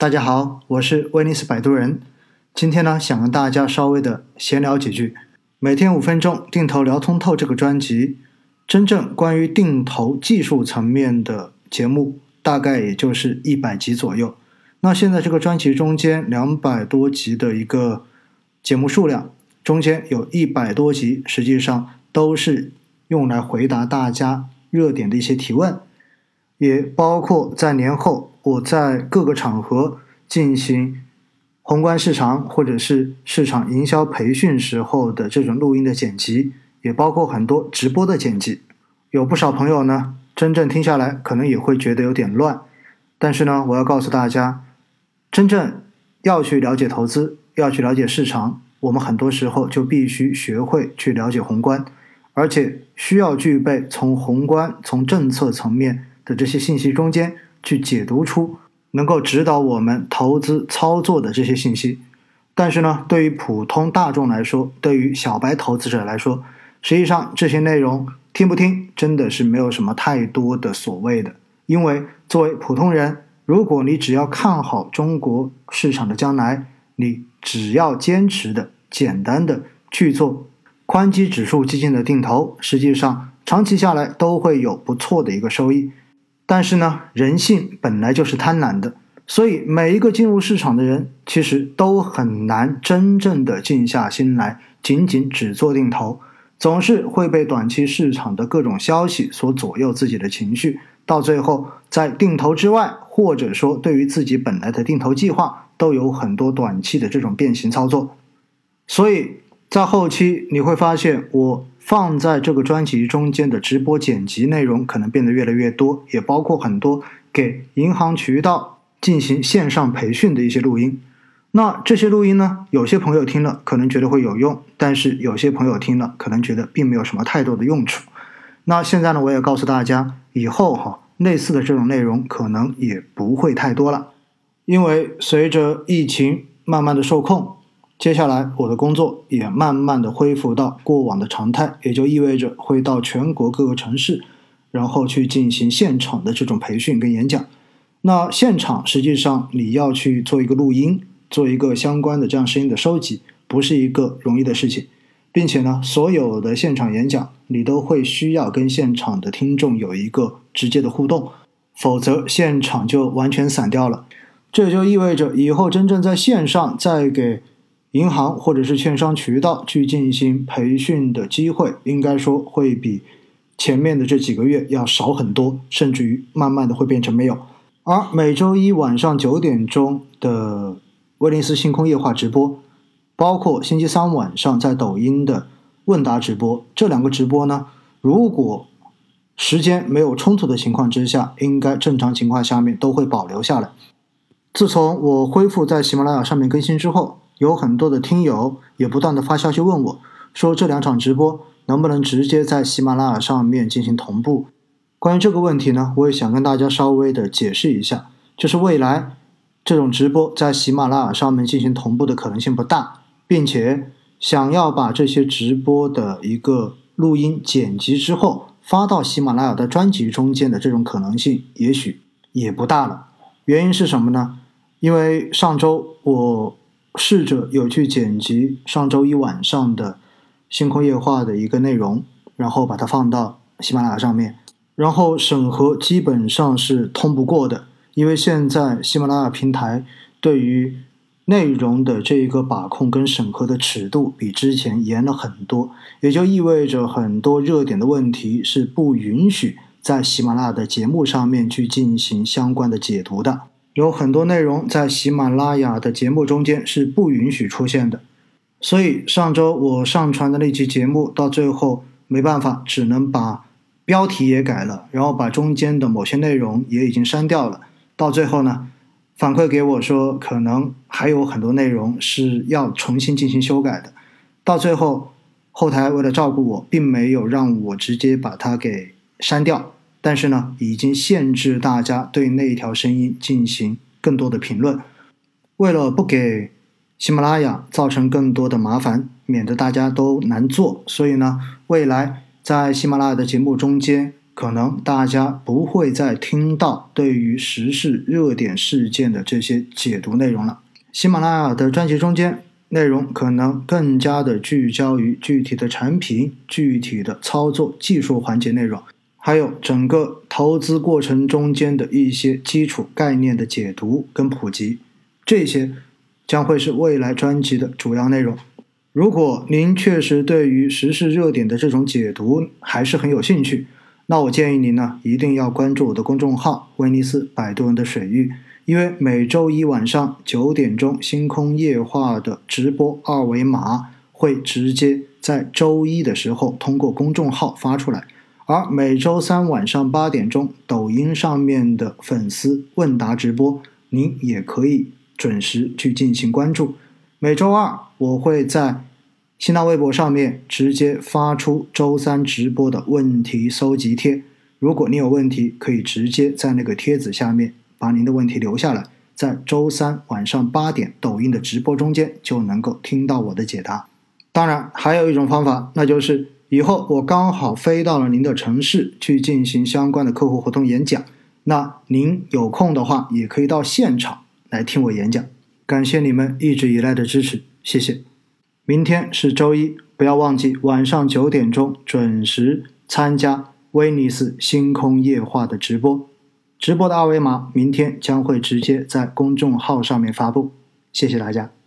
大家好，我是威尼斯摆渡人。今天呢，想跟大家稍微的闲聊几句。每天五分钟，定投聊通透这个专辑，真正关于定投技术层面的节目，大概也就是一百集左右。那现在这个专辑中间两百多集的一个节目数量，中间有一百多集，实际上都是用来回答大家热点的一些提问，也包括在年后我在各个场合进行宏观市场或者是市场营销培训时候的这种录音的剪辑，也包括很多直播的剪辑。有不少朋友呢，真正听下来可能也会觉得有点乱，但是呢，我要告诉大家。真正要去了解投资，要去了解市场，我们很多时候就必须学会去了解宏观，而且需要具备从宏观、从政策层面的这些信息中间去解读出能够指导我们投资操作的这些信息。但是呢，对于普通大众来说，对于小白投资者来说，实际上这些内容听不听真的是没有什么太多的所谓的，因为作为普通人。如果你只要看好中国市场的将来，你只要坚持的、简单的去做宽基指数基金的定投，实际上长期下来都会有不错的一个收益。但是呢，人性本来就是贪婪的，所以每一个进入市场的人，其实都很难真正的静下心来，仅仅只做定投，总是会被短期市场的各种消息所左右自己的情绪。到最后，在定投之外，或者说对于自己本来的定投计划，都有很多短期的这种变形操作。所以在后期你会发现，我放在这个专辑中间的直播剪辑内容可能变得越来越多，也包括很多给银行渠道进行线上培训的一些录音。那这些录音呢，有些朋友听了可能觉得会有用，但是有些朋友听了可能觉得并没有什么太多的用处。那现在呢，我也告诉大家，以后哈类似的这种内容可能也不会太多了，因为随着疫情慢慢的受控，接下来我的工作也慢慢的恢复到过往的常态，也就意味着会到全国各个城市，然后去进行现场的这种培训跟演讲。那现场实际上你要去做一个录音，做一个相关的这样声音的收集，不是一个容易的事情。并且呢，所有的现场演讲，你都会需要跟现场的听众有一个直接的互动，否则现场就完全散掉了。这也就意味着以后真正在线上再给银行或者是券商渠道去进行培训的机会，应该说会比前面的这几个月要少很多，甚至于慢慢的会变成没有。而每周一晚上九点钟的威尼斯星空夜话直播。包括星期三晚上在抖音的问答直播，这两个直播呢，如果时间没有冲突的情况之下，应该正常情况下面都会保留下来。自从我恢复在喜马拉雅上面更新之后，有很多的听友也不断的发消息问我，说这两场直播能不能直接在喜马拉雅上面进行同步？关于这个问题呢，我也想跟大家稍微的解释一下，就是未来这种直播在喜马拉雅上面进行同步的可能性不大。并且想要把这些直播的一个录音剪辑之后发到喜马拉雅的专辑中间的这种可能性，也许也不大了。原因是什么呢？因为上周我试着有去剪辑上周一晚上的《星空夜话》的一个内容，然后把它放到喜马拉雅上面，然后审核基本上是通不过的，因为现在喜马拉雅平台对于内容的这一个把控跟审核的尺度比之前严了很多，也就意味着很多热点的问题是不允许在喜马拉雅的节目上面去进行相关的解读的。有很多内容在喜马拉雅的节目中间是不允许出现的。所以上周我上传的那期节目到最后没办法，只能把标题也改了，然后把中间的某些内容也已经删掉了。到最后呢？反馈给我说，可能还有很多内容是要重新进行修改的。到最后，后台为了照顾我，并没有让我直接把它给删掉，但是呢，已经限制大家对那一条声音进行更多的评论。为了不给喜马拉雅造成更多的麻烦，免得大家都难做，所以呢，未来在喜马拉雅的节目中间。可能大家不会再听到对于时事热点事件的这些解读内容了。喜马拉雅的专辑中间内容可能更加的聚焦于具体的产品、具体的操作技术环节内容，还有整个投资过程中间的一些基础概念的解读跟普及，这些将会是未来专辑的主要内容。如果您确实对于时事热点的这种解读还是很有兴趣，那我建议您呢，一定要关注我的公众号“威尼斯摆渡人的水域”，因为每周一晚上九点钟星空夜话的直播二维码会直接在周一的时候通过公众号发出来，而每周三晚上八点钟抖音上面的粉丝问答直播，您也可以准时去进行关注。每周二我会在。新浪微博上面直接发出周三直播的问题搜集贴，如果你有问题，可以直接在那个贴子下面把您的问题留下来，在周三晚上八点抖音的直播中间就能够听到我的解答。当然，还有一种方法，那就是以后我刚好飞到了您的城市去进行相关的客户活动演讲，那您有空的话也可以到现场来听我演讲。感谢你们一直以来的支持，谢谢。明天是周一，不要忘记晚上九点钟准时参加威尼斯星空夜话的直播。直播的二维码明天将会直接在公众号上面发布。谢谢大家。